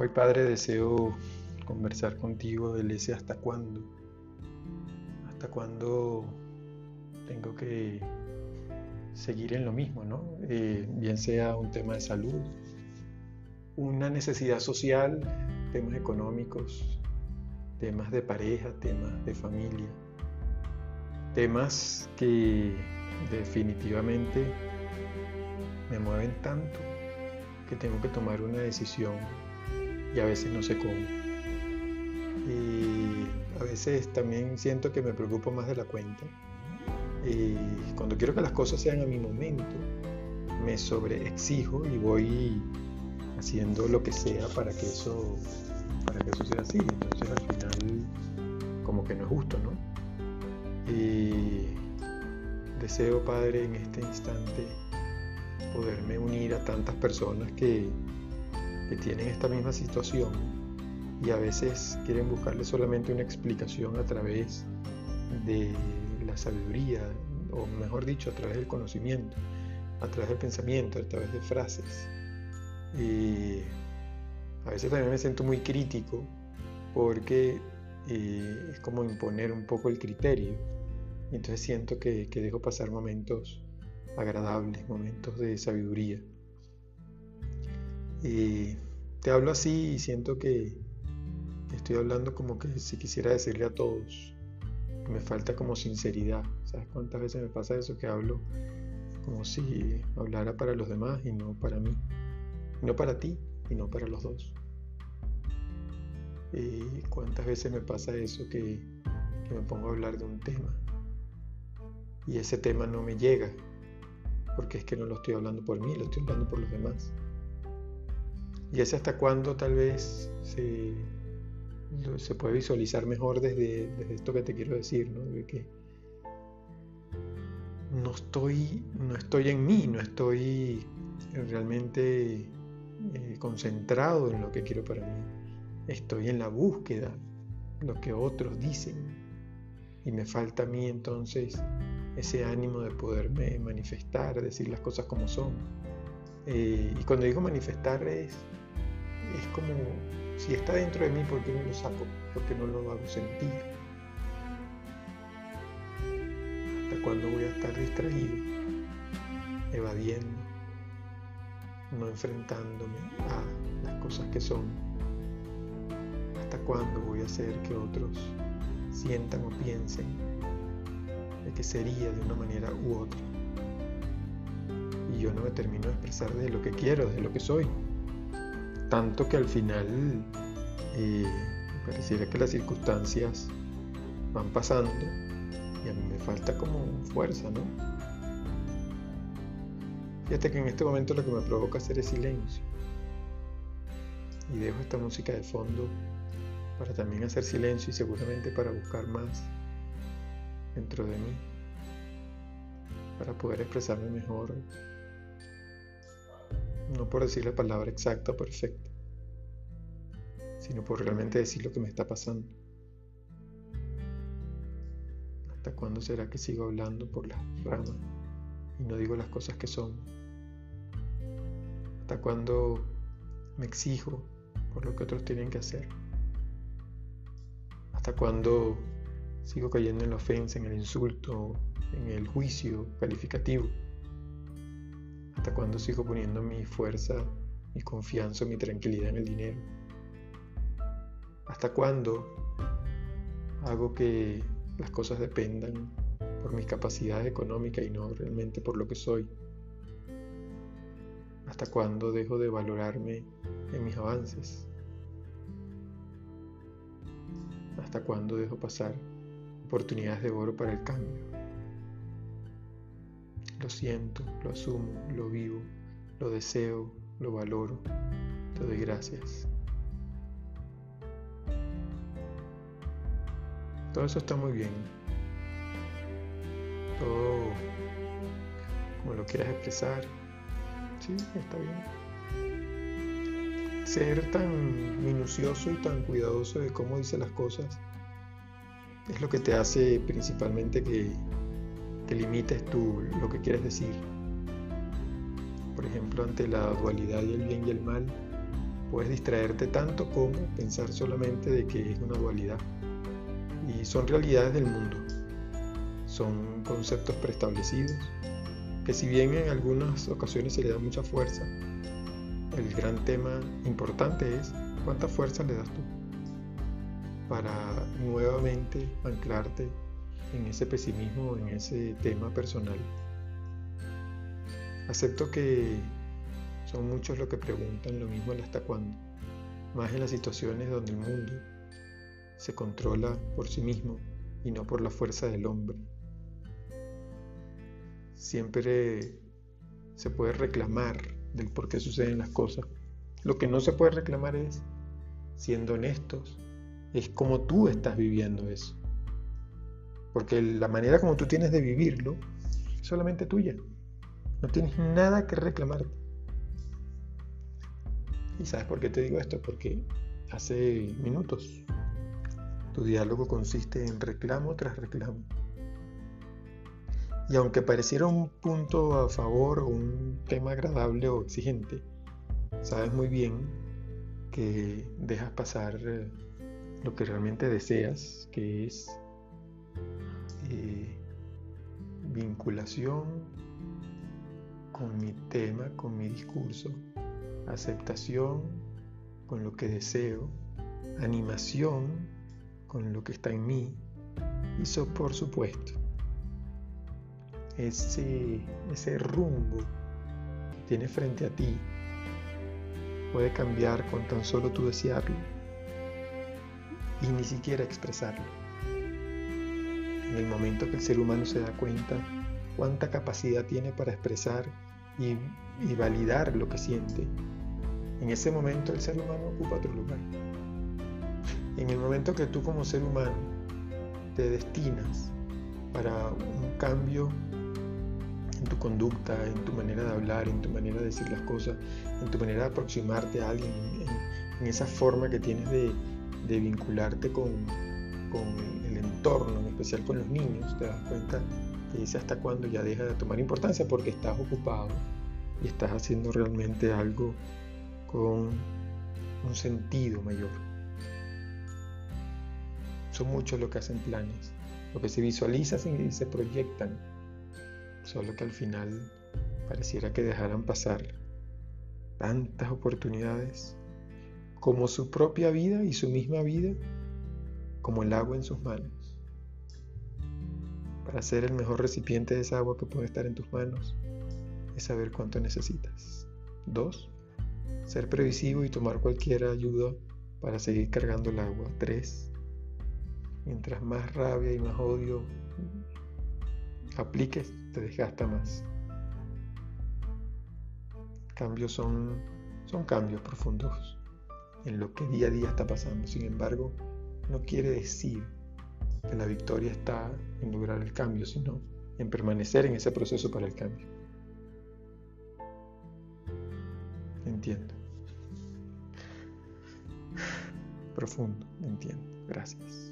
Hoy, Padre, deseo conversar contigo del ese hasta cuándo. Hasta cuándo tengo que seguir en lo mismo, ¿no? Eh, bien sea un tema de salud, una necesidad social, temas económicos, temas de pareja, temas de familia, temas que definitivamente me mueven tanto que tengo que tomar una decisión y a veces no sé cómo. Y a veces también siento que me preocupo más de la cuenta. Y cuando quiero que las cosas sean a mi momento, me sobreexijo y voy haciendo lo que sea para que eso, para que eso sea así. Entonces al final como que no es justo, ¿no? Y deseo, Padre, en este instante poderme unir a tantas personas que, que tienen esta misma situación y a veces quieren buscarle solamente una explicación a través de la sabiduría, o mejor dicho, a través del conocimiento, a través del pensamiento, a través de frases. Y a veces también me siento muy crítico porque eh, es como imponer un poco el criterio. Entonces siento que, que dejo pasar momentos agradables, momentos de sabiduría. Y te hablo así y siento que estoy hablando como que si quisiera decirle a todos. Me falta como sinceridad. ¿Sabes cuántas veces me pasa eso? Que hablo como si hablara para los demás y no para mí. No para ti y no para los dos. Y cuántas veces me pasa eso que, que me pongo a hablar de un tema y ese tema no me llega porque es que no lo estoy hablando por mí, lo estoy hablando por los demás. Y es hasta cuándo tal vez se, se puede visualizar mejor desde, esto que te quiero decir, ¿no? De que no estoy, no estoy en mí, no estoy realmente eh, concentrado en lo que quiero para mí. Estoy en la búsqueda, lo que otros dicen. Y me falta a mí entonces ese ánimo de poderme manifestar, decir las cosas como son. Eh, y cuando digo manifestar es, es como si está dentro de mí, ¿por qué no lo saco? ¿Por qué no lo hago sentir? ¿Hasta cuándo voy a estar distraído, evadiendo, no enfrentándome a las cosas que son? ¿Hasta cuándo voy a hacer que otros sientan o piensen que sería de una manera u otra. No me termino de expresar de lo que quiero, de lo que soy. Tanto que al final eh, pareciera que las circunstancias van pasando y a mí me falta como fuerza, ¿no? Fíjate que en este momento lo que me provoca hacer es silencio. Y dejo esta música de fondo para también hacer silencio y seguramente para buscar más dentro de mí para poder expresarme mejor, no por decir la palabra exacta o perfecta, sino por realmente decir lo que me está pasando. ¿Hasta cuándo será que sigo hablando por las ramas y no digo las cosas que son? ¿Hasta cuándo me exijo por lo que otros tienen que hacer? ¿Hasta cuándo Sigo cayendo en la ofensa, en el insulto, en el juicio calificativo. ¿Hasta cuándo sigo poniendo mi fuerza, mi confianza, mi tranquilidad en el dinero? ¿Hasta cuándo hago que las cosas dependan por mis capacidades económicas y no realmente por lo que soy? ¿Hasta cuándo dejo de valorarme en mis avances? ¿Hasta cuándo dejo pasar oportunidades de oro para el cambio. Lo siento, lo asumo, lo vivo, lo deseo, lo valoro. Te doy gracias. Todo eso está muy bien. Todo como lo quieras expresar. Sí, está bien. Ser tan minucioso y tan cuidadoso de cómo dice las cosas es lo que te hace principalmente que, que limites tú lo que quieres decir. Por ejemplo, ante la dualidad y el bien y el mal, Puedes distraerte tanto como pensar solamente de que es una dualidad. Y son realidades del mundo. Son conceptos preestablecidos que si bien en algunas ocasiones se le da mucha fuerza, el gran tema importante es cuánta fuerza le das tú para nuevamente anclarte en ese pesimismo, en ese tema personal. Acepto que son muchos los que preguntan lo mismo hasta cuándo, más en las situaciones donde el mundo se controla por sí mismo y no por la fuerza del hombre. Siempre se puede reclamar del por qué suceden las cosas. Lo que no se puede reclamar es, siendo honestos, es como tú estás viviendo eso. Porque la manera como tú tienes de vivirlo es solamente tuya. No tienes nada que reclamarte. ¿Y sabes por qué te digo esto? Porque hace minutos tu diálogo consiste en reclamo tras reclamo. Y aunque pareciera un punto a favor o un tema agradable o exigente, sabes muy bien que dejas pasar eh, lo que realmente deseas, que es eh, vinculación con mi tema, con mi discurso, aceptación con lo que deseo, animación con lo que está en mí y eso por supuesto ese, ese rumbo que tienes frente a ti puede cambiar con tan solo tú desearlo y ni siquiera expresarlo. En el momento que el ser humano se da cuenta cuánta capacidad tiene para expresar y, validar lo que siente, en ese momento el ser humano ocupa otro lugar. En el momento que tú como ser humano te destinas para un cambio en tu conducta, en tu manera de hablar, en tu manera de decir las cosas, en tu manera de aproximarte a alguien, en, esa forma que tienes de, vincularte con, el entorno, en especial con los niños, te das cuenta que dice hasta cuando ya deja de tomar importancia porque estás ocupado y estás haciendo realmente algo con un sentido mayor. Son muchos los que hacen planes, lo que se visualizan y se proyectan solo que al final pareciera que dejaran pasar tantas oportunidades como su propia vida y su misma vida, como el agua en sus manos. Para ser el mejor recipiente de esa agua que puede estar en tus manos, es saber cuánto necesitas. Dos, ser previsivo y tomar cualquier ayuda para seguir cargando el agua. Tres, mientras más rabia y más odio apliques, te desgasta más. Cambios son, son cambios profundos en lo que día a día está pasando. Sin embargo, no quiere decir que la victoria está en lograr el cambio, sino en permanecer en ese proceso para el cambio. Entiendo. Profundo, entiendo. Gracias.